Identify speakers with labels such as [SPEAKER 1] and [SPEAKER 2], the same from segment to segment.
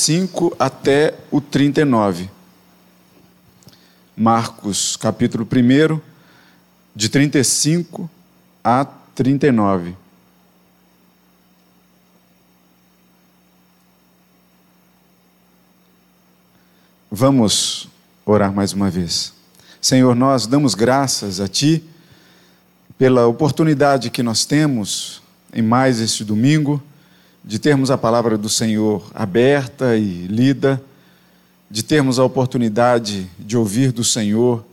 [SPEAKER 1] 5 até o 39. Marcos, capítulo 1, de 35 a 39. Vamos orar mais uma vez. Senhor, nós damos graças a Ti pela oportunidade que nós temos em mais este domingo de termos a palavra do Senhor aberta e lida, de termos a oportunidade de ouvir do Senhor,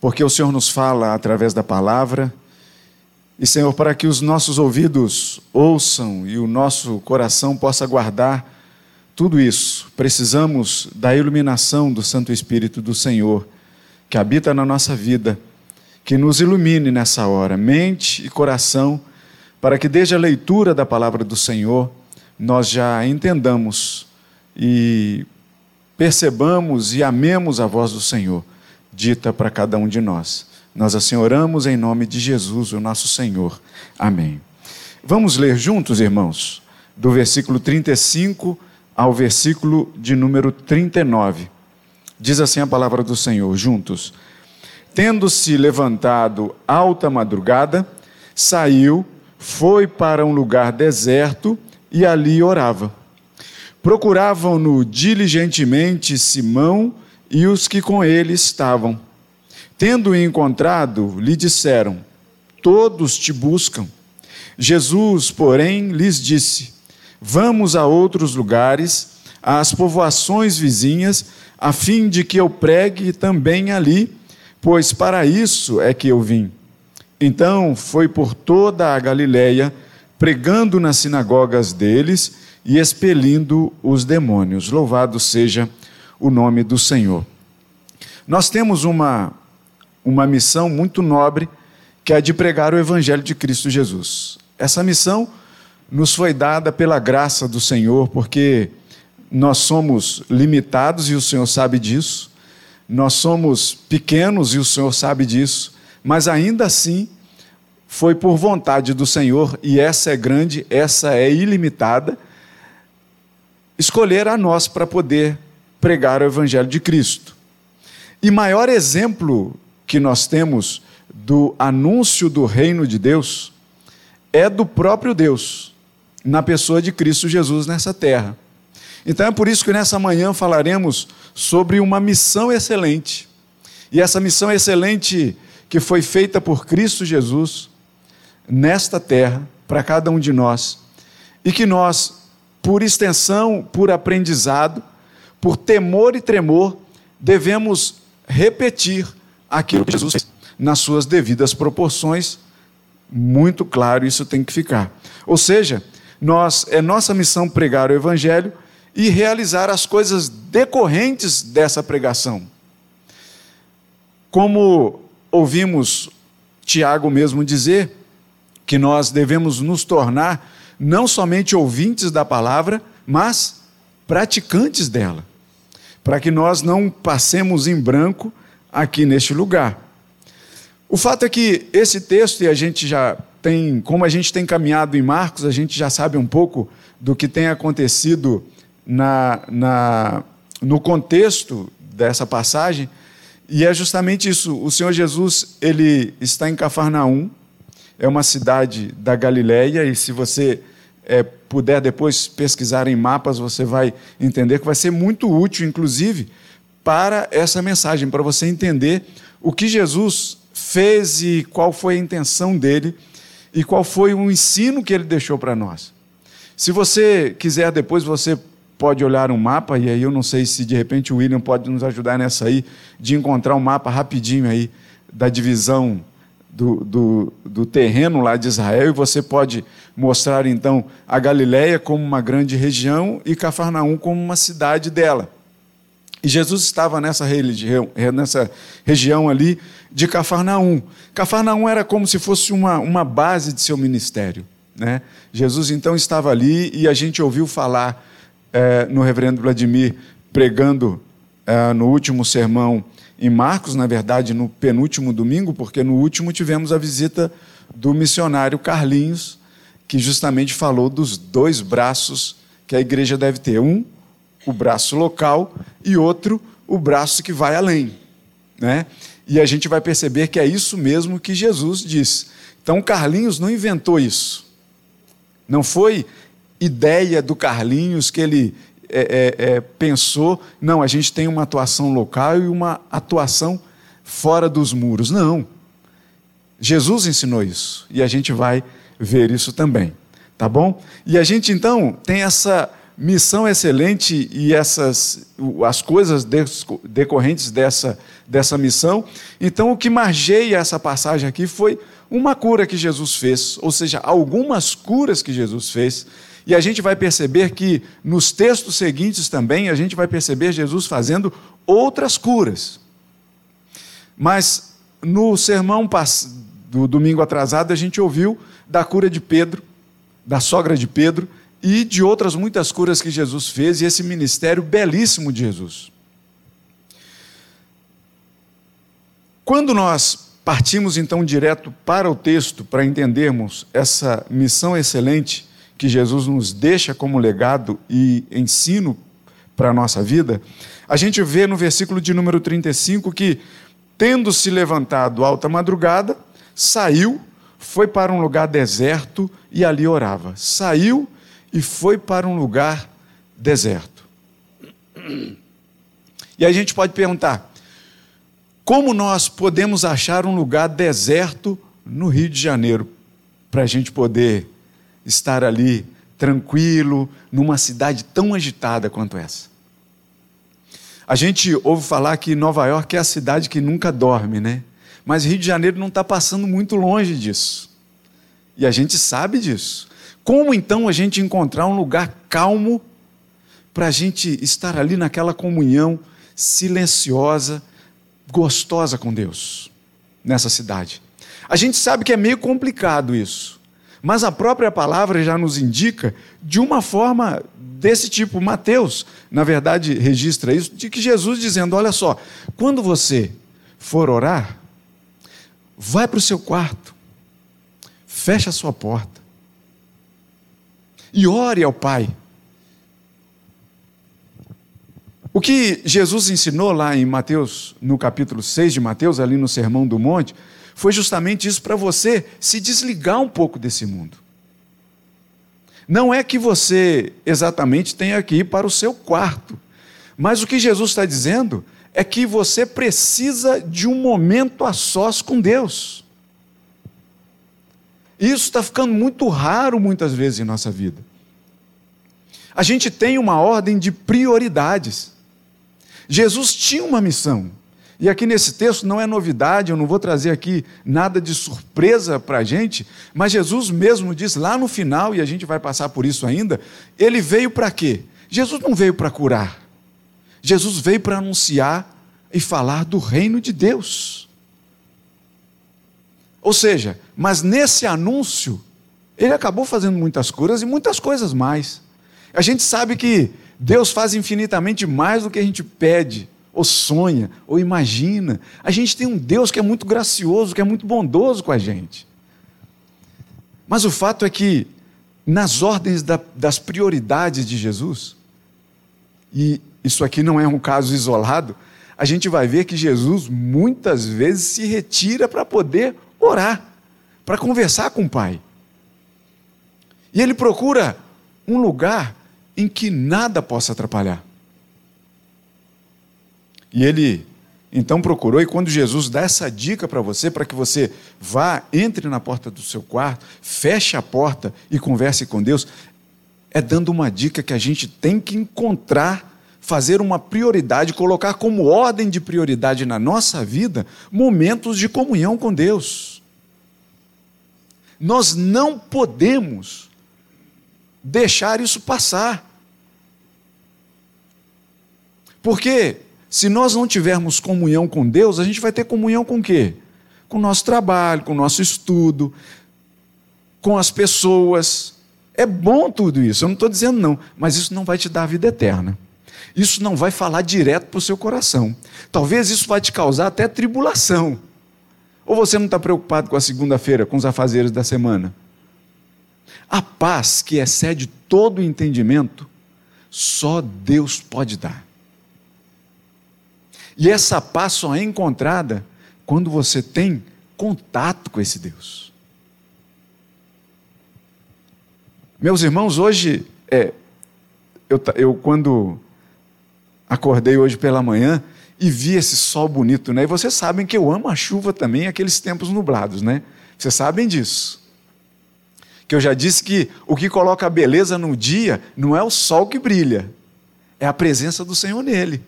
[SPEAKER 1] porque o Senhor nos fala através da palavra. E, Senhor, para que os nossos ouvidos ouçam e o nosso coração possa guardar tudo isso, precisamos da iluminação do Santo Espírito do Senhor, que habita na nossa vida, que nos ilumine nessa hora, mente e coração para que desde a leitura da palavra do Senhor nós já entendamos e percebamos e amemos a voz do Senhor dita para cada um de nós. Nós assim oramos em nome de Jesus, o nosso Senhor. Amém. Vamos ler juntos, irmãos, do versículo 35 ao versículo de número 39. Diz assim a palavra do Senhor, juntos. Tendo-se levantado alta madrugada, saiu foi para um lugar deserto e ali orava. Procuravam-no diligentemente Simão e os que com ele estavam. Tendo-o encontrado, lhe disseram: Todos te buscam. Jesus, porém, lhes disse: Vamos a outros lugares, às povoações vizinhas, a fim de que eu pregue também ali, pois para isso é que eu vim. Então foi por toda a Galiléia, pregando nas sinagogas deles e expelindo os demônios. Louvado seja o nome do Senhor. Nós temos uma, uma missão muito nobre, que é a de pregar o Evangelho de Cristo Jesus. Essa missão nos foi dada pela graça do Senhor, porque nós somos limitados e o Senhor sabe disso, nós somos pequenos e o Senhor sabe disso mas ainda assim foi por vontade do Senhor, e essa é grande, essa é ilimitada, escolher a nós para poder pregar o Evangelho de Cristo. E maior exemplo que nós temos do anúncio do reino de Deus é do próprio Deus, na pessoa de Cristo Jesus nessa terra. Então é por isso que nessa manhã falaremos sobre uma missão excelente. E essa missão excelente que foi feita por Cristo Jesus nesta terra para cada um de nós e que nós, por extensão, por aprendizado, por temor e tremor, devemos repetir aquilo que Jesus fez nas suas devidas proporções. Muito claro, isso tem que ficar. Ou seja, nós é nossa missão pregar o evangelho e realizar as coisas decorrentes dessa pregação. Como ouvimos Tiago mesmo dizer que nós devemos nos tornar não somente ouvintes da palavra, mas praticantes dela, para que nós não passemos em branco aqui neste lugar. O fato é que esse texto, e a gente já tem, como a gente tem caminhado em Marcos, a gente já sabe um pouco do que tem acontecido na, na, no contexto dessa passagem, e é justamente isso. O Senhor Jesus, ele está em Cafarnaum, é uma cidade da Galileia, e se você é, puder depois pesquisar em mapas, você vai entender que vai ser muito útil, inclusive, para essa mensagem, para você entender o que Jesus fez e qual foi a intenção dele e qual foi o ensino que ele deixou para nós. Se você quiser depois, você pode olhar um mapa, e aí eu não sei se de repente o William pode nos ajudar nessa aí, de encontrar um mapa rapidinho aí da divisão do, do, do, terreno lá de Israel, e você pode mostrar então a Galiléia como uma grande região e Cafarnaum como uma cidade dela. E Jesus estava nessa, religião, nessa região ali de Cafarnaum. Cafarnaum era como se fosse uma, uma base de seu ministério. Né? Jesus então estava ali e a gente ouviu falar é, no reverendo Vladimir pregando é, no último sermão em Marcos, na verdade, no penúltimo domingo, porque no último tivemos a visita do missionário Carlinhos, que justamente falou dos dois braços que a igreja deve ter: um, o braço local e outro o braço que vai além, né? E a gente vai perceber que é isso mesmo que Jesus diz. Então Carlinhos não inventou isso. Não foi ideia do Carlinhos que ele é, é, é, pensou, não, a gente tem uma atuação local e uma atuação fora dos muros. Não. Jesus ensinou isso e a gente vai ver isso também, tá bom? E a gente então tem essa missão excelente e essas as coisas decorrentes dessa dessa missão. Então o que margeia essa passagem aqui foi uma cura que Jesus fez, ou seja, algumas curas que Jesus fez. E a gente vai perceber que nos textos seguintes também a gente vai perceber Jesus fazendo outras curas. Mas no sermão do domingo atrasado, a gente ouviu da cura de Pedro, da sogra de Pedro e de outras muitas curas que Jesus fez e esse ministério belíssimo de Jesus. Quando nós partimos então direto para o texto para entendermos essa missão excelente que Jesus nos deixa como legado e ensino para a nossa vida, a gente vê no versículo de número 35 que, tendo se levantado alta madrugada, saiu, foi para um lugar deserto e ali orava. Saiu e foi para um lugar deserto. E a gente pode perguntar: como nós podemos achar um lugar deserto no Rio de Janeiro para a gente poder estar ali tranquilo, numa cidade tão agitada quanto essa? A gente ouve falar que Nova York é a cidade que nunca dorme, né? Mas Rio de Janeiro não está passando muito longe disso. E a gente sabe disso. Como então a gente encontrar um lugar calmo para a gente estar ali naquela comunhão silenciosa, gostosa com Deus, nessa cidade? A gente sabe que é meio complicado isso, mas a própria palavra já nos indica de uma forma desse tipo. Mateus, na verdade, registra isso, de que Jesus dizendo: Olha só, quando você for orar, Vai para o seu quarto, fecha a sua porta e ore ao Pai. O que Jesus ensinou lá em Mateus, no capítulo 6 de Mateus, ali no Sermão do Monte, foi justamente isso para você se desligar um pouco desse mundo. Não é que você exatamente tenha que ir para o seu quarto, mas o que Jesus está dizendo é que você precisa de um momento a sós com Deus. Isso está ficando muito raro muitas vezes em nossa vida. A gente tem uma ordem de prioridades. Jesus tinha uma missão. E aqui nesse texto não é novidade, eu não vou trazer aqui nada de surpresa para a gente, mas Jesus mesmo diz lá no final, e a gente vai passar por isso ainda, ele veio para quê? Jesus não veio para curar. Jesus veio para anunciar e falar do reino de Deus. Ou seja, mas nesse anúncio, ele acabou fazendo muitas curas e muitas coisas mais. A gente sabe que Deus faz infinitamente mais do que a gente pede, ou sonha, ou imagina. A gente tem um Deus que é muito gracioso, que é muito bondoso com a gente. Mas o fato é que, nas ordens da, das prioridades de Jesus, e isso aqui não é um caso isolado, a gente vai ver que Jesus muitas vezes se retira para poder orar, para conversar com o Pai. E ele procura um lugar em que nada possa atrapalhar. E ele então procurou, e quando Jesus dá essa dica para você, para que você vá, entre na porta do seu quarto, feche a porta e converse com Deus, é dando uma dica que a gente tem que encontrar fazer uma prioridade, colocar como ordem de prioridade na nossa vida momentos de comunhão com Deus. Nós não podemos deixar isso passar. Porque se nós não tivermos comunhão com Deus, a gente vai ter comunhão com o quê? Com o nosso trabalho, com o nosso estudo, com as pessoas. É bom tudo isso, eu não estou dizendo não, mas isso não vai te dar a vida eterna isso não vai falar direto para o seu coração. Talvez isso vai te causar até tribulação. Ou você não está preocupado com a segunda-feira, com os afazeres da semana? A paz que excede todo o entendimento só Deus pode dar. E essa paz só é encontrada quando você tem contato com esse Deus. Meus irmãos, hoje, é, eu, eu quando acordei hoje pela manhã e vi esse sol bonito, né? E vocês sabem que eu amo a chuva também, aqueles tempos nublados, né? Vocês sabem disso. Que eu já disse que o que coloca beleza no dia não é o sol que brilha, é a presença do Senhor nele.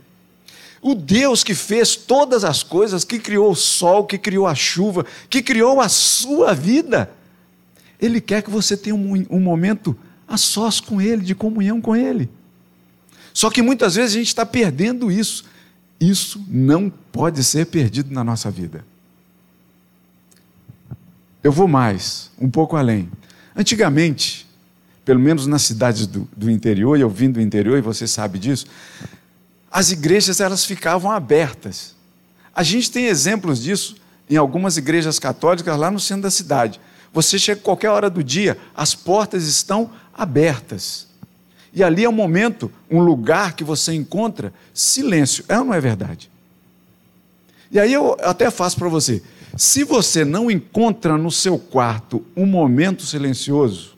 [SPEAKER 1] O Deus que fez todas as coisas, que criou o sol, que criou a chuva, que criou a sua vida, Ele quer que você tenha um, um momento a sós com Ele, de comunhão com Ele. Só que muitas vezes a gente está perdendo isso. Isso não pode ser perdido na nossa vida. Eu vou mais, um pouco além. Antigamente, pelo menos nas cidades do, do interior, e eu vim do interior e você sabe disso, as igrejas elas ficavam abertas. A gente tem exemplos disso em algumas igrejas católicas lá no centro da cidade. Você chega qualquer hora do dia, as portas estão abertas. E ali é um momento, um lugar que você encontra silêncio. É ou não é verdade? E aí eu até faço para você. Se você não encontra no seu quarto um momento silencioso,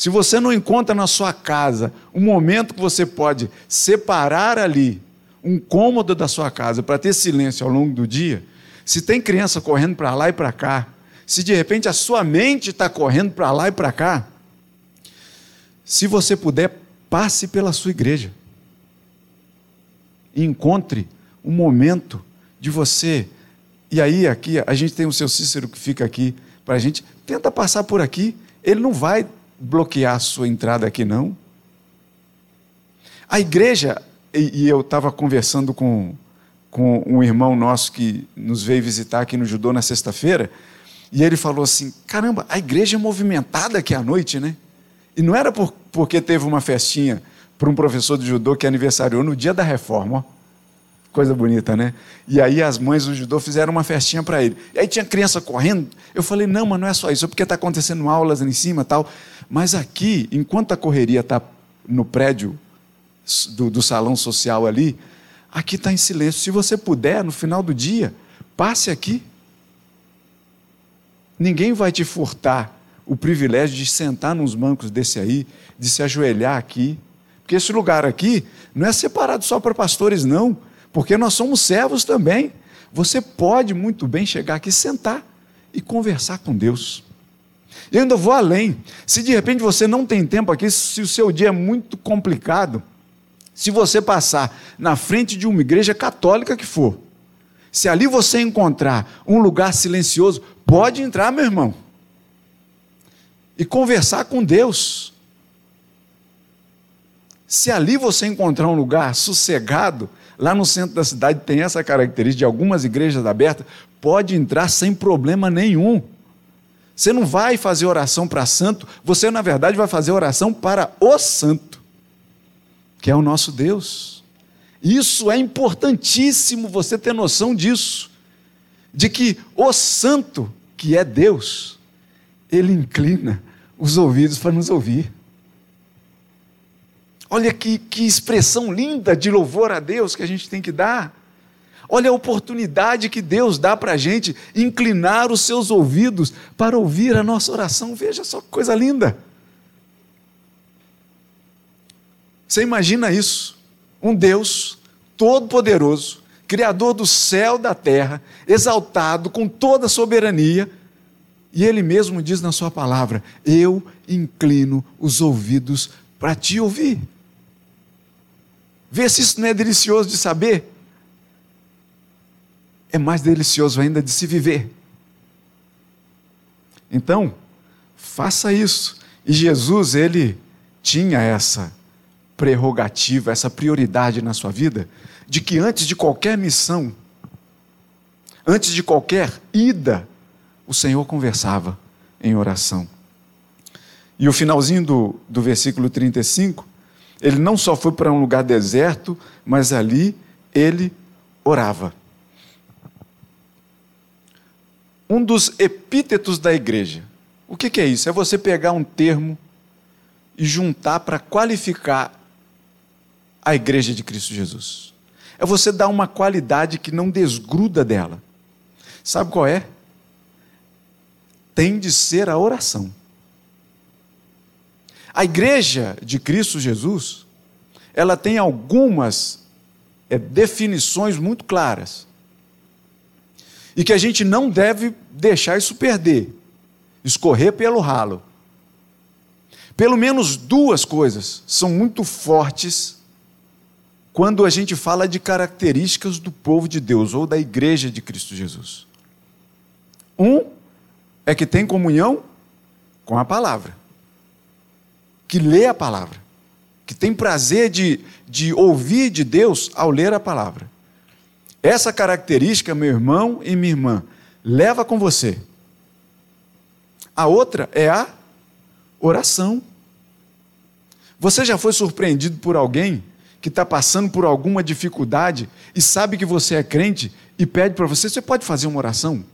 [SPEAKER 1] se você não encontra na sua casa um momento que você pode separar ali um cômodo da sua casa para ter silêncio ao longo do dia, se tem criança correndo para lá e para cá, se de repente a sua mente está correndo para lá e para cá, se você puder, passe pela sua igreja e encontre um momento de você. E aí, aqui, a gente tem o seu Cícero que fica aqui para a gente. Tenta passar por aqui, ele não vai bloquear a sua entrada aqui, não. A igreja, e, e eu estava conversando com, com um irmão nosso que nos veio visitar aqui no Judô na sexta-feira, e ele falou assim: caramba, a igreja é movimentada aqui à noite, né? E não era por, porque teve uma festinha para um professor de judô que aniversariou no dia da reforma, ó. Coisa bonita, né? E aí as mães do judô fizeram uma festinha para ele. E aí tinha criança correndo. Eu falei, não, mas não é só isso, é porque está acontecendo aulas ali em cima tal. Mas aqui, enquanto a correria está no prédio do, do salão social ali, aqui está em silêncio. Se você puder, no final do dia, passe aqui. Ninguém vai te furtar o privilégio de sentar nos bancos desse aí, de se ajoelhar aqui. Porque esse lugar aqui não é separado só para pastores, não porque nós somos servos também. Você pode muito bem chegar aqui, sentar e conversar com Deus. E ainda vou além. Se de repente você não tem tempo aqui, se o seu dia é muito complicado, se você passar na frente de uma igreja católica que for, se ali você encontrar um lugar silencioso, pode entrar, meu irmão, e conversar com Deus. Se ali você encontrar um lugar sossegado, Lá no centro da cidade tem essa característica de algumas igrejas abertas, pode entrar sem problema nenhum. Você não vai fazer oração para santo, você na verdade vai fazer oração para o santo, que é o nosso Deus. Isso é importantíssimo você ter noção disso, de que o santo, que é Deus, ele inclina os ouvidos para nos ouvir. Olha que, que expressão linda de louvor a Deus que a gente tem que dar. Olha a oportunidade que Deus dá para a gente inclinar os seus ouvidos para ouvir a nossa oração. Veja só que coisa linda. Você imagina isso? Um Deus todo-poderoso, Criador do céu e da terra, exaltado com toda a soberania, e Ele mesmo diz na Sua palavra: Eu inclino os ouvidos para te ouvir. Vê se isso não é delicioso de saber. É mais delicioso ainda de se viver. Então, faça isso. E Jesus, ele tinha essa prerrogativa, essa prioridade na sua vida, de que antes de qualquer missão, antes de qualquer ida, o Senhor conversava em oração. E o finalzinho do, do versículo 35 ele não só foi para um lugar deserto, mas ali ele orava. Um dos epítetos da igreja. O que, que é isso? É você pegar um termo e juntar para qualificar a igreja de Cristo Jesus. É você dar uma qualidade que não desgruda dela. Sabe qual é? Tem de ser a oração. A igreja de Cristo Jesus, ela tem algumas é, definições muito claras. E que a gente não deve deixar isso perder, escorrer pelo ralo. Pelo menos duas coisas são muito fortes quando a gente fala de características do povo de Deus ou da igreja de Cristo Jesus. Um é que tem comunhão com a palavra, que lê a palavra, que tem prazer de, de ouvir de Deus ao ler a palavra. Essa característica, meu irmão e minha irmã, leva com você. A outra é a oração. Você já foi surpreendido por alguém que está passando por alguma dificuldade e sabe que você é crente e pede para você: você pode fazer uma oração?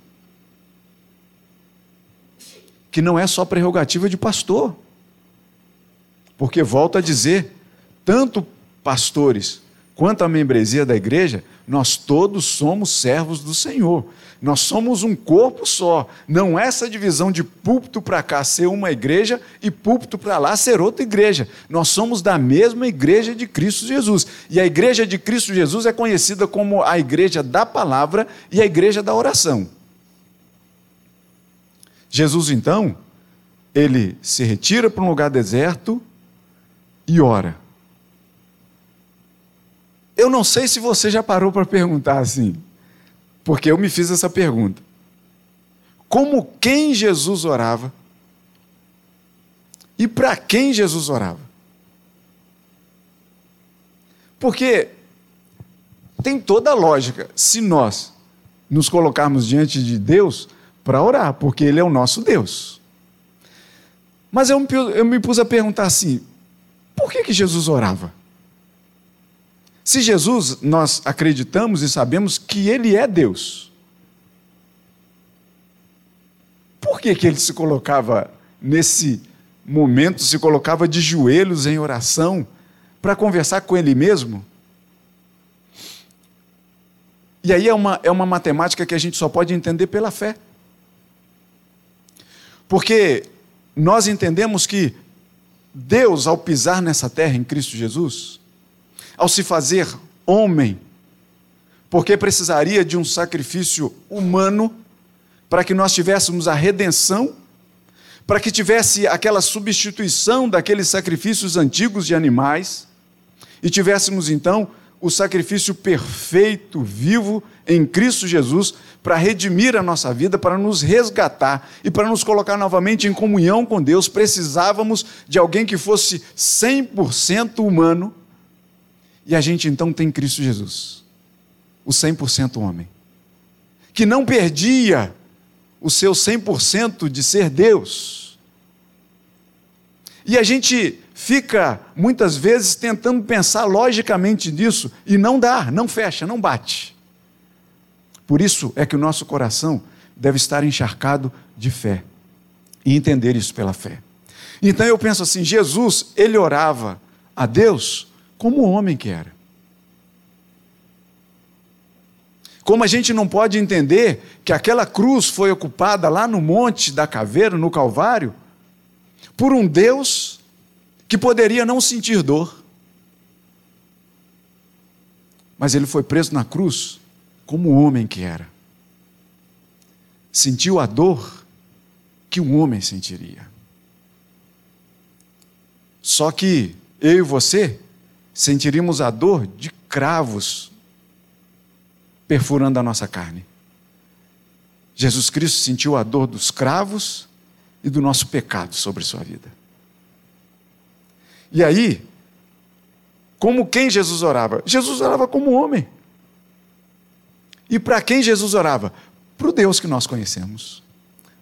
[SPEAKER 1] Que não é só prerrogativa de pastor. Porque, volto a dizer, tanto pastores quanto a membresia da igreja, nós todos somos servos do Senhor. Nós somos um corpo só. Não é essa divisão de púlpito para cá ser uma igreja e púlpito para lá ser outra igreja. Nós somos da mesma igreja de Cristo Jesus. E a igreja de Cristo Jesus é conhecida como a igreja da palavra e a igreja da oração. Jesus, então, ele se retira para um lugar deserto e ora. Eu não sei se você já parou para perguntar assim, porque eu me fiz essa pergunta. Como quem Jesus orava? E para quem Jesus orava? Porque tem toda a lógica se nós nos colocarmos diante de Deus para orar, porque Ele é o nosso Deus. Mas eu me, eu me pus a perguntar assim: por que, que Jesus orava? Se Jesus, nós acreditamos e sabemos que Ele é Deus, por que, que ele se colocava nesse momento, se colocava de joelhos em oração para conversar com Ele mesmo? E aí é uma, é uma matemática que a gente só pode entender pela fé. Porque nós entendemos que Deus, ao pisar nessa terra em Cristo Jesus, ao se fazer homem, porque precisaria de um sacrifício humano para que nós tivéssemos a redenção, para que tivesse aquela substituição daqueles sacrifícios antigos de animais e tivéssemos então o sacrifício perfeito, vivo em Cristo Jesus, para redimir a nossa vida, para nos resgatar e para nos colocar novamente em comunhão com Deus, precisávamos de alguém que fosse 100% humano e a gente então tem Cristo Jesus, o 100% homem, que não perdia o seu 100% de ser Deus. E a gente fica muitas vezes tentando pensar logicamente nisso e não dá, não fecha, não bate. Por isso é que o nosso coração deve estar encharcado de fé e entender isso pela fé. Então eu penso assim: Jesus, ele orava a Deus como o homem que era. Como a gente não pode entender que aquela cruz foi ocupada lá no Monte da Caveira, no Calvário, por um Deus que poderia não sentir dor. Mas ele foi preso na cruz como o homem que era. Sentiu a dor que um homem sentiria. Só que eu e você sentiríamos a dor de cravos perfurando a nossa carne. Jesus Cristo sentiu a dor dos cravos e do nosso pecado sobre sua vida. E aí, como quem Jesus orava? Jesus orava como homem. E para quem Jesus orava? Para o Deus que nós conhecemos,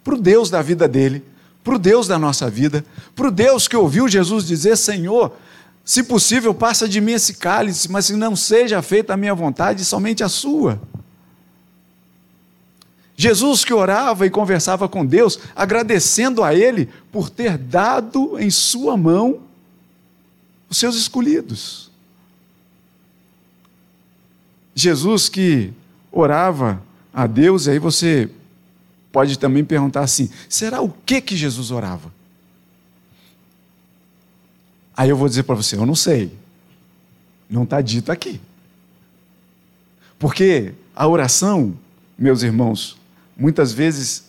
[SPEAKER 1] para o Deus da vida dele, para o Deus da nossa vida, para o Deus que ouviu Jesus dizer: Senhor, se possível, passa de mim esse cálice, mas que não seja feita a minha vontade, somente a sua. Jesus que orava e conversava com Deus, agradecendo a Ele por ter dado em sua mão os seus escolhidos. Jesus que orava a Deus, e aí você pode também perguntar assim: será o que que Jesus orava? Aí eu vou dizer para você: eu não sei. Não está dito aqui. Porque a oração, meus irmãos, muitas vezes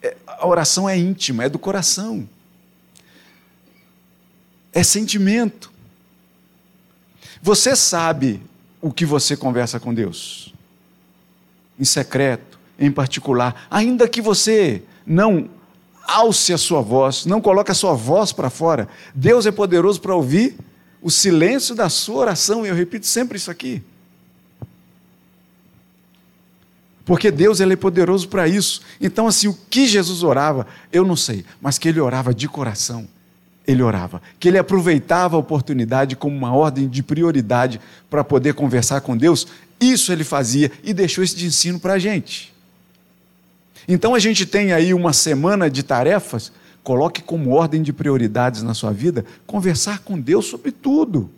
[SPEAKER 1] é, a oração é íntima, é do coração. É sentimento. Você sabe o que você conversa com Deus? Em secreto, em particular, ainda que você não alce a sua voz, não coloque a sua voz para fora, Deus é poderoso para ouvir o silêncio da sua oração, e eu repito sempre isso aqui. Porque Deus ele é poderoso para isso. Então, assim, o que Jesus orava, eu não sei, mas que ele orava de coração. Ele orava. Que ele aproveitava a oportunidade como uma ordem de prioridade para poder conversar com Deus. Isso ele fazia e deixou esse de ensino para a gente. Então a gente tem aí uma semana de tarefas Coloque como ordem de prioridades na sua vida conversar com Deus sobre tudo.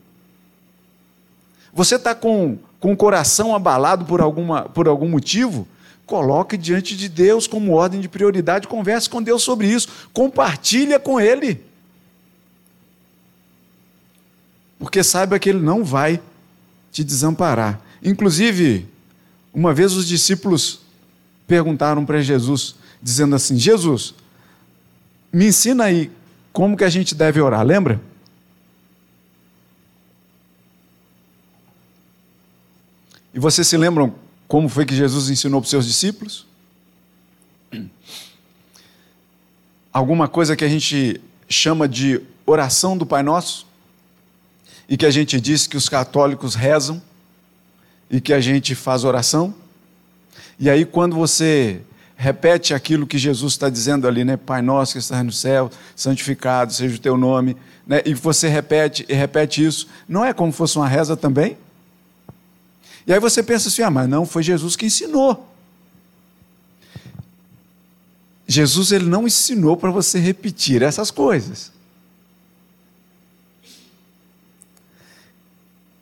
[SPEAKER 1] Você está com, com o coração abalado por, alguma, por algum motivo? Coloque diante de Deus como ordem de prioridade, converse com Deus sobre isso, compartilha com Ele. Porque saiba que Ele não vai te desamparar. Inclusive, uma vez os discípulos perguntaram para Jesus, dizendo assim: Jesus, me ensina aí como que a gente deve orar, lembra? E vocês se lembram como foi que Jesus ensinou para os seus discípulos? Alguma coisa que a gente chama de oração do Pai Nosso? E que a gente diz que os católicos rezam e que a gente faz oração? E aí, quando você repete aquilo que Jesus está dizendo ali, né? Pai nosso que estás no céu, santificado seja o teu nome, né? E você repete e repete isso, não é como fosse uma reza também? E aí você pensa assim, ah, mas não, foi Jesus que ensinou. Jesus ele não ensinou para você repetir essas coisas.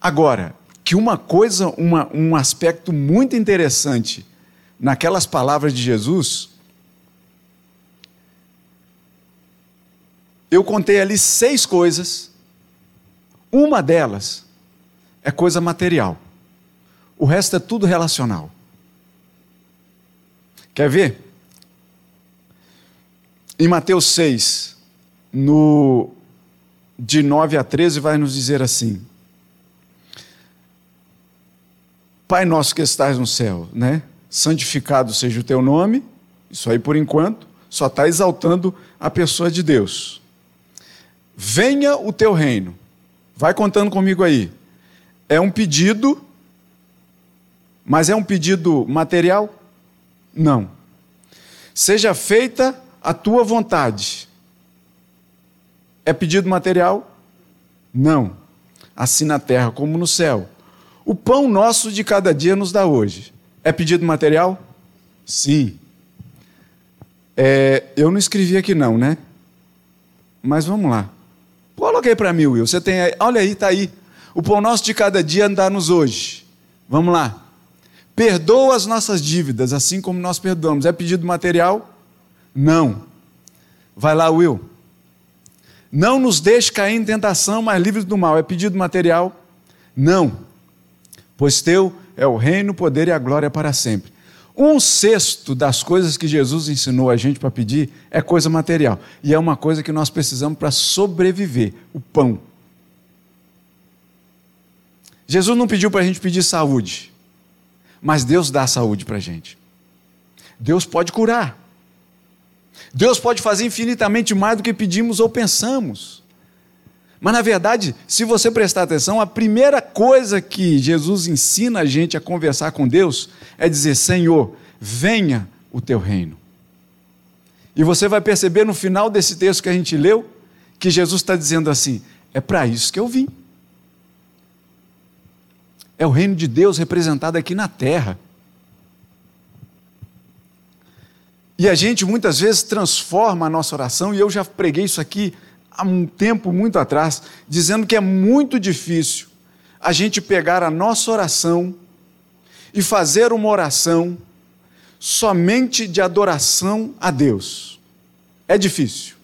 [SPEAKER 1] Agora, que uma coisa, uma, um aspecto muito interessante naquelas palavras de Jesus, eu contei ali seis coisas. Uma delas é coisa material. O resto é tudo relacional. Quer ver? Em Mateus 6, no de 9 a 13, vai nos dizer assim: Pai nosso que estás no céu, né? santificado seja o teu nome, isso aí por enquanto, só está exaltando a pessoa de Deus. Venha o teu reino. Vai contando comigo aí. É um pedido, mas é um pedido material? Não. Seja feita a tua vontade. É pedido material? Não. Assim na terra como no céu. O pão nosso de cada dia nos dá hoje. É pedido material? Sim. É, eu não escrevi aqui não, né? Mas vamos lá. Coloquei para mim, Will. Você tem aí, olha aí, está aí. O pão nosso de cada dia dá-nos hoje. Vamos lá. Perdoa as nossas dívidas, assim como nós perdoamos. É pedido material? Não. Vai lá, Will. Não nos deixe cair em tentação, mas livre do mal. É pedido material? Não. Pois teu é o reino, o poder e a glória para sempre. Um sexto das coisas que Jesus ensinou a gente para pedir é coisa material. E é uma coisa que nós precisamos para sobreviver: o pão. Jesus não pediu para a gente pedir saúde, mas Deus dá saúde para a gente. Deus pode curar. Deus pode fazer infinitamente mais do que pedimos ou pensamos. Mas na verdade, se você prestar atenção, a primeira coisa que Jesus ensina a gente a conversar com Deus é dizer: Senhor, venha o teu reino. E você vai perceber no final desse texto que a gente leu, que Jesus está dizendo assim: é para isso que eu vim. É o reino de Deus representado aqui na terra. E a gente muitas vezes transforma a nossa oração, e eu já preguei isso aqui há um tempo muito atrás, dizendo que é muito difícil a gente pegar a nossa oração e fazer uma oração somente de adoração a Deus. É difícil.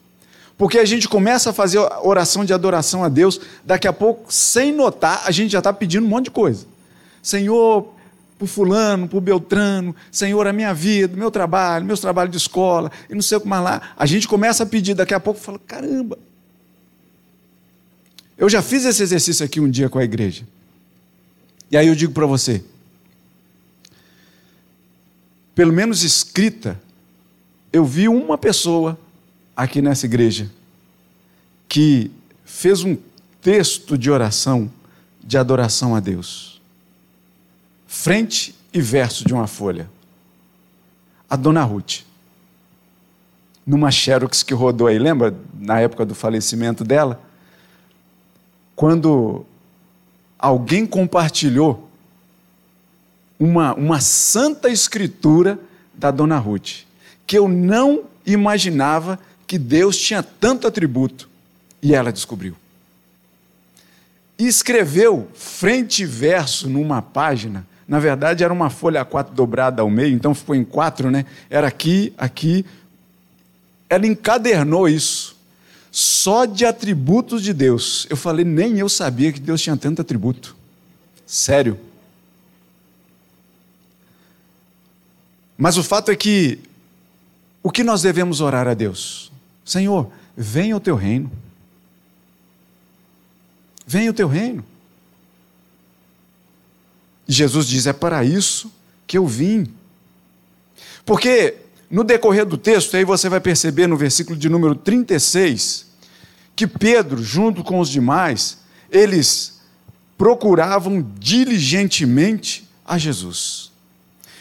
[SPEAKER 1] Porque a gente começa a fazer oração de adoração a Deus, daqui a pouco, sem notar, a gente já está pedindo um monte de coisa. Senhor, por fulano, por Beltrano, Senhor, a minha vida, meu trabalho, meus trabalhos de escola, e não sei o que mais lá. A gente começa a pedir, daqui a pouco fala, caramba. Eu já fiz esse exercício aqui um dia com a igreja. E aí eu digo para você, pelo menos escrita, eu vi uma pessoa aqui nessa igreja que fez um texto de oração, de adoração a Deus. Frente e verso de uma folha. A dona Ruth. Numa Xerox que rodou aí, lembra na época do falecimento dela? Quando alguém compartilhou uma, uma santa escritura da dona Ruth, que eu não imaginava que Deus tinha tanto atributo, e ela descobriu. E escreveu frente e verso numa página, na verdade era uma folha A4 dobrada ao meio, então ficou em quatro, né? Era aqui, aqui. Ela encadernou isso, só de atributos de Deus. Eu falei, nem eu sabia que Deus tinha tanto atributo. Sério. Mas o fato é que o que nós devemos orar a Deus? Senhor, venha o teu reino. Venha o teu reino. E Jesus diz: é para isso que eu vim. Porque no decorrer do texto, aí você vai perceber no versículo de número 36, que Pedro, junto com os demais, eles procuravam diligentemente a Jesus.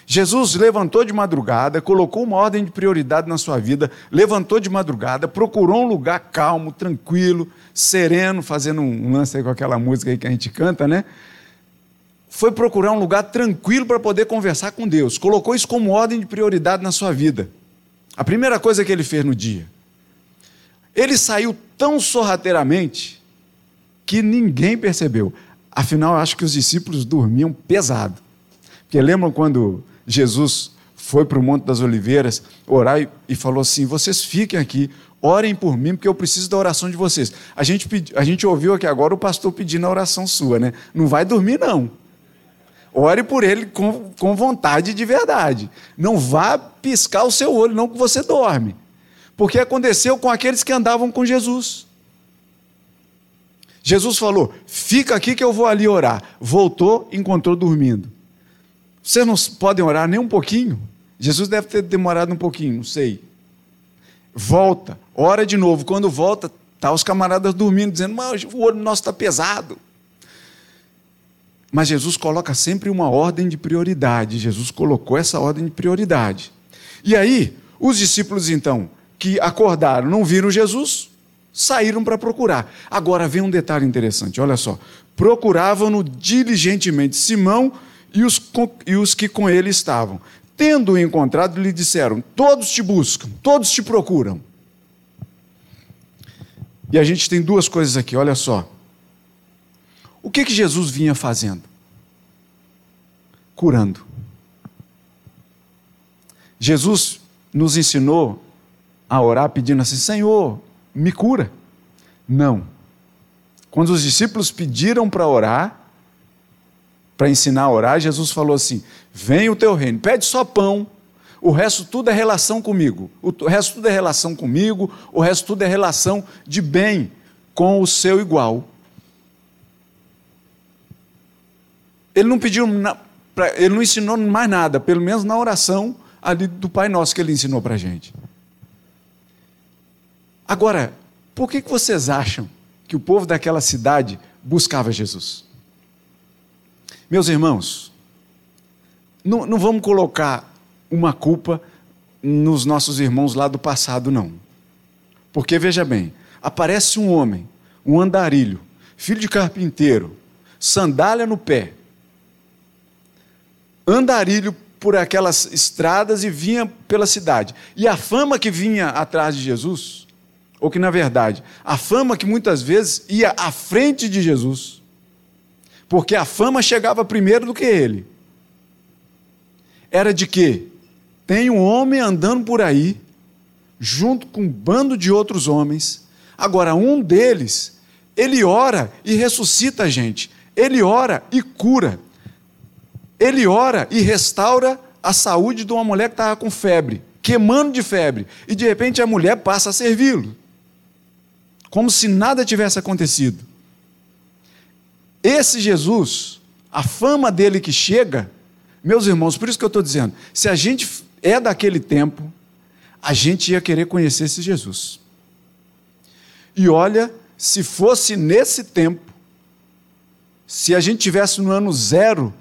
[SPEAKER 1] Jesus levantou de madrugada, colocou uma ordem de prioridade na sua vida, levantou de madrugada, procurou um lugar calmo, tranquilo, sereno, fazendo um lance aí com aquela música aí que a gente canta, né? Foi procurar um lugar tranquilo para poder conversar com Deus. Colocou isso como ordem de prioridade na sua vida. A primeira coisa que ele fez no dia. Ele saiu tão sorrateiramente que ninguém percebeu. Afinal, acho que os discípulos dormiam pesado. Porque lembram quando Jesus foi para o Monte das Oliveiras orar e, e, falou assim: vocês fiquem aqui, orem por mim, porque eu preciso da oração de vocês. A gente, a gente ouviu aqui agora o pastor pedindo a oração sua, né? Não vai dormir, não. Ore por ele com, com vontade de verdade. Não vá piscar o seu olho, não que você dorme. Porque aconteceu com aqueles que andavam com Jesus. Jesus falou: fica aqui que eu vou ali orar. Voltou, encontrou dormindo. Vocês não podem orar nem um pouquinho? Jesus deve ter demorado um pouquinho, não sei. Volta, ora de novo. Quando volta, tá os camaradas dormindo, dizendo: Mas o olho nosso está pesado. Mas Jesus coloca sempre uma ordem de prioridade. Jesus colocou essa ordem de prioridade. E aí, os discípulos, então, que acordaram, não viram Jesus, saíram para procurar. Agora vem um detalhe interessante: olha só. Procuravam-no diligentemente. Simão e os, e os que com ele estavam. Tendo-o encontrado, lhe disseram: Todos te buscam, todos te procuram. E a gente tem duas coisas aqui, olha só. O que, que Jesus vinha fazendo? Curando. Jesus nos ensinou a orar pedindo assim: Senhor, me cura. Não. Quando os discípulos pediram para orar, para ensinar a orar, Jesus falou assim: Vem o teu reino, pede só pão, o resto tudo é relação comigo. O resto tudo é relação comigo, o resto tudo é relação de bem com o seu igual. Ele não pediu, ele não ensinou mais nada, pelo menos na oração ali do Pai Nosso que ele ensinou para a gente. Agora, por que vocês acham que o povo daquela cidade buscava Jesus? Meus irmãos, não, não vamos colocar uma culpa nos nossos irmãos lá do passado, não. Porque, veja bem, aparece um homem, um andarilho, filho de carpinteiro, sandália no pé, andarilho por aquelas estradas e vinha pela cidade. E a fama que vinha atrás de Jesus, ou que na verdade, a fama que muitas vezes ia à frente de Jesus, porque a fama chegava primeiro do que ele. era de que tem um homem andando por aí, junto com um bando de outros homens. Agora, um deles, ele ora e ressuscita a gente. Ele ora e cura. Ele ora e restaura a saúde de uma mulher que estava com febre, queimando de febre. E de repente a mulher passa a servi-lo. Como se nada tivesse acontecido. Esse Jesus, a fama dele que chega, meus irmãos, por isso que eu estou dizendo, se a gente é daquele tempo, a gente ia querer conhecer esse Jesus. E olha, se fosse nesse tempo, se a gente tivesse no ano zero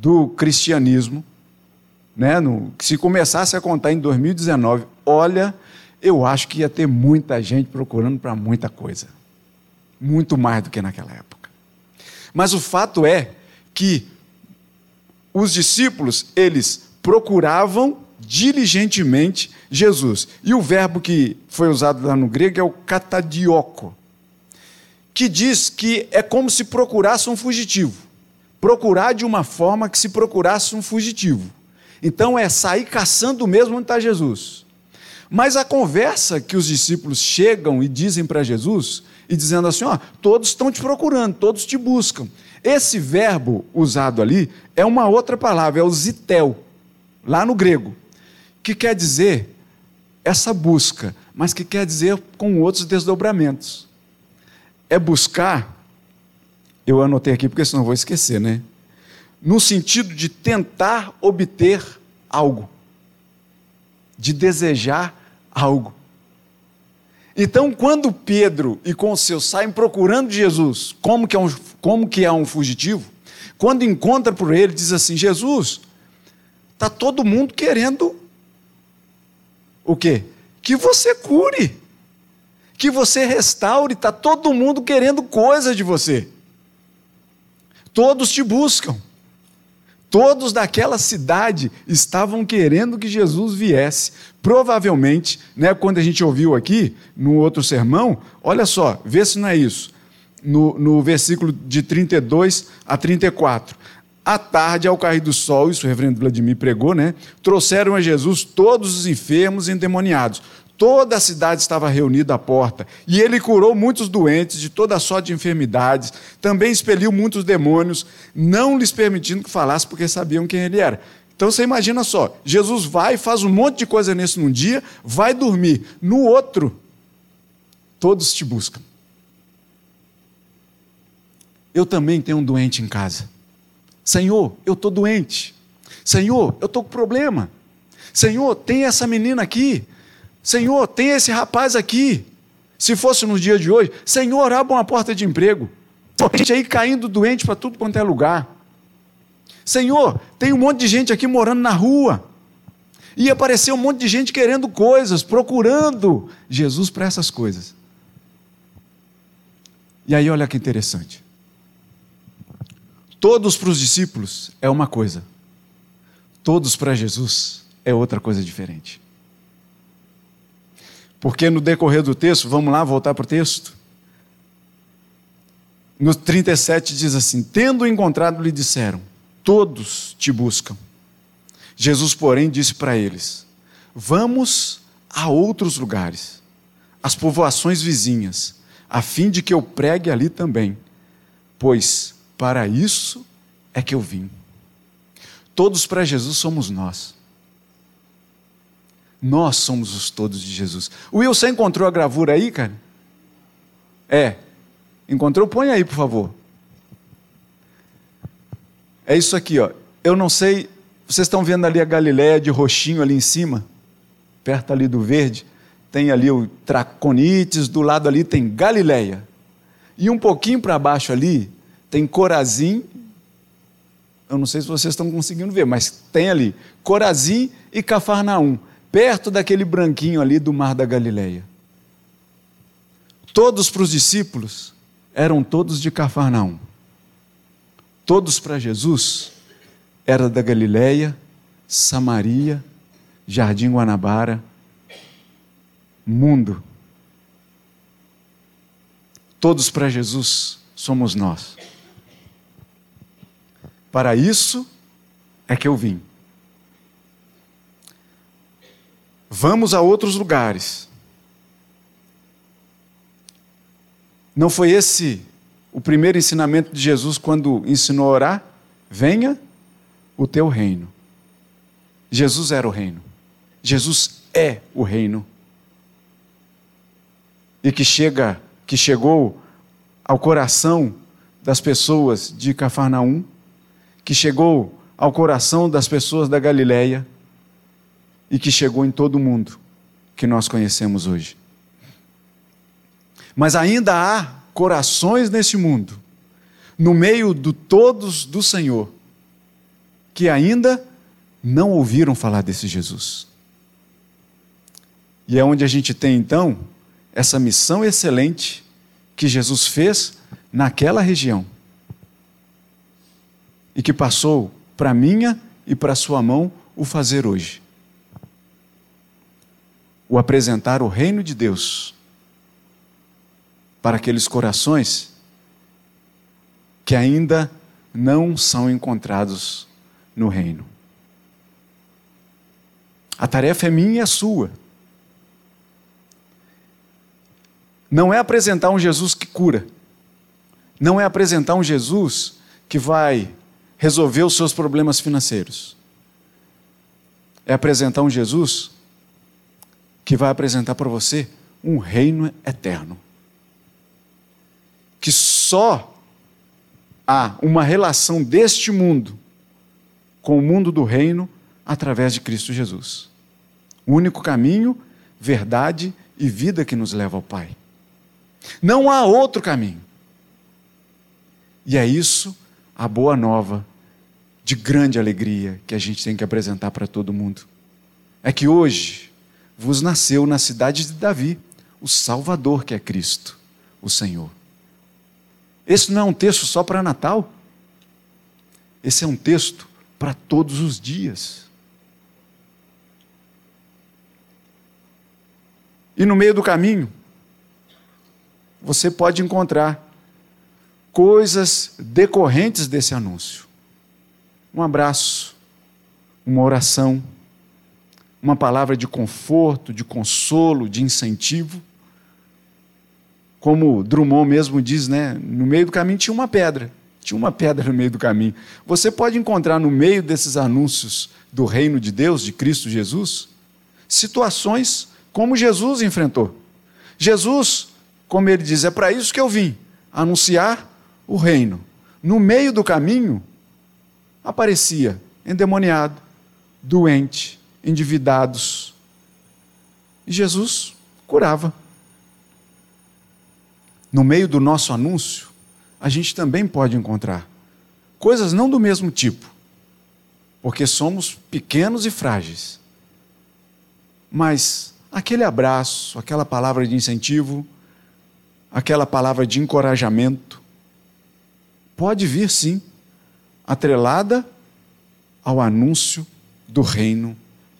[SPEAKER 1] do cristianismo, né, no, se começasse a contar em 2019, olha, eu acho que ia ter muita gente procurando para muita coisa. Muito mais do que naquela época. Mas o fato é que os discípulos, eles procuravam diligentemente Jesus. E o verbo que foi usado lá no grego é o katadioko, que diz que é como se procurasse um fugitivo. Procurar de uma forma que se procurasse um fugitivo. Então é sair caçando mesmo onde está Jesus. Mas a conversa que os discípulos chegam e dizem para Jesus, e dizendo assim: ó, todos estão te procurando, todos te buscam. Esse verbo usado ali é uma outra palavra, é o zitel, lá no grego, que quer dizer essa busca, mas que quer dizer com outros desdobramentos. É buscar, eu anotei aqui porque senão vou esquecer, né? No sentido de tentar obter algo, de desejar algo. Então, quando Pedro e com seus saem procurando Jesus, como que é um, como que é um fugitivo, quando encontra por ele, diz assim: Jesus, está todo mundo querendo o quê? Que você cure, que você restaure, está todo mundo querendo coisa de você. Todos te buscam. Todos daquela cidade estavam querendo que Jesus viesse. Provavelmente, né, quando a gente ouviu aqui, no outro sermão, olha só, vê se não é isso. No, no versículo de 32 a 34. À tarde, ao cair do sol, isso o reverendo Vladimir pregou, né? Trouxeram a Jesus todos os enfermos e endemoniados. Toda a cidade estava reunida à porta, e ele curou muitos doentes de toda sorte de enfermidades, também expeliu muitos demônios, não lhes permitindo que falasse, porque sabiam quem ele era. Então você imagina só: Jesus vai, faz um monte de coisa nesse num dia, vai dormir. No outro, todos te buscam. Eu também tenho um doente em casa. Senhor, eu estou doente. Senhor, eu estou com problema. Senhor, tem essa menina aqui. Senhor, tem esse rapaz aqui. Se fosse no dia de hoje, Senhor, abra uma porta de emprego. Tem gente aí caindo doente para tudo quanto é lugar. Senhor, tem um monte de gente aqui morando na rua. E apareceu um monte de gente querendo coisas, procurando Jesus para essas coisas. E aí, olha que interessante. Todos para os discípulos é uma coisa, todos para Jesus é outra coisa diferente. Porque no decorrer do texto, vamos lá voltar para o texto. No 37 diz assim: Tendo encontrado, lhe disseram: Todos te buscam. Jesus, porém, disse para eles: Vamos a outros lugares, às povoações vizinhas, a fim de que eu pregue ali também, pois para isso é que eu vim. Todos para Jesus somos nós. Nós somos os todos de Jesus. O Wilson encontrou a gravura aí, cara? É. Encontrou? Põe aí, por favor. É isso aqui, ó. Eu não sei, vocês estão vendo ali a Galiléia de roxinho ali em cima, perto ali do verde, tem ali o Traconites, do lado ali tem Galiléia. E um pouquinho para baixo ali tem Corazim. Eu não sei se vocês estão conseguindo ver, mas tem ali Corazim e Cafarnaum perto daquele branquinho ali do mar da Galileia. Todos para os discípulos eram todos de Cafarnaum. Todos para Jesus era da Galileia, Samaria, Jardim Guanabara, mundo. Todos para Jesus somos nós. Para isso é que eu vim. Vamos a outros lugares. Não foi esse o primeiro ensinamento de Jesus quando ensinou a orar? Venha o teu reino. Jesus era o reino. Jesus é o reino. E que chega, que chegou ao coração das pessoas de Cafarnaum, que chegou ao coração das pessoas da Galileia e que chegou em todo o mundo que nós conhecemos hoje. Mas ainda há corações nesse mundo, no meio do todos do Senhor, que ainda não ouviram falar desse Jesus. E é onde a gente tem então essa missão excelente que Jesus fez naquela região e que passou para minha e para sua mão o fazer hoje. O apresentar o reino de Deus para aqueles corações que ainda não são encontrados no reino. A tarefa é minha e é sua. Não é apresentar um Jesus que cura. Não é apresentar um Jesus que vai resolver os seus problemas financeiros. É apresentar um Jesus que vai apresentar para você um reino eterno. Que só há uma relação deste mundo com o mundo do reino através de Cristo Jesus. O único caminho, verdade e vida que nos leva ao Pai. Não há outro caminho. E é isso a boa nova de grande alegria que a gente tem que apresentar para todo mundo. É que hoje vos nasceu na cidade de Davi o Salvador que é Cristo, o Senhor. Esse não é um texto só para Natal. Esse é um texto para todos os dias. E no meio do caminho, você pode encontrar coisas decorrentes desse anúncio. Um abraço, uma oração, uma palavra de conforto, de consolo, de incentivo. Como Drummond mesmo diz, né? No meio do caminho tinha uma pedra. Tinha uma pedra no meio do caminho. Você pode encontrar no meio desses anúncios do reino de Deus, de Cristo Jesus, situações como Jesus enfrentou. Jesus, como ele diz, é para isso que eu vim anunciar o reino. No meio do caminho, aparecia endemoniado, doente, endividados. E Jesus curava. No meio do nosso anúncio, a gente também pode encontrar coisas não do mesmo tipo, porque somos pequenos e frágeis. Mas aquele abraço, aquela palavra de incentivo, aquela palavra de encorajamento, pode vir sim, atrelada ao anúncio do reino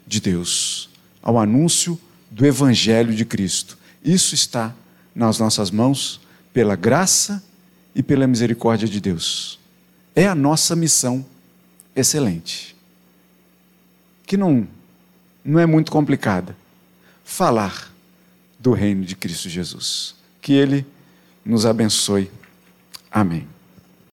[SPEAKER 1] de Deus, ao anúncio do Evangelho de Cristo. Isso está nas nossas mãos pela graça e pela misericórdia de Deus. É a nossa missão excelente, que não, não é muito complicada. Falar do reino de Cristo Jesus. Que Ele nos abençoe. Amém.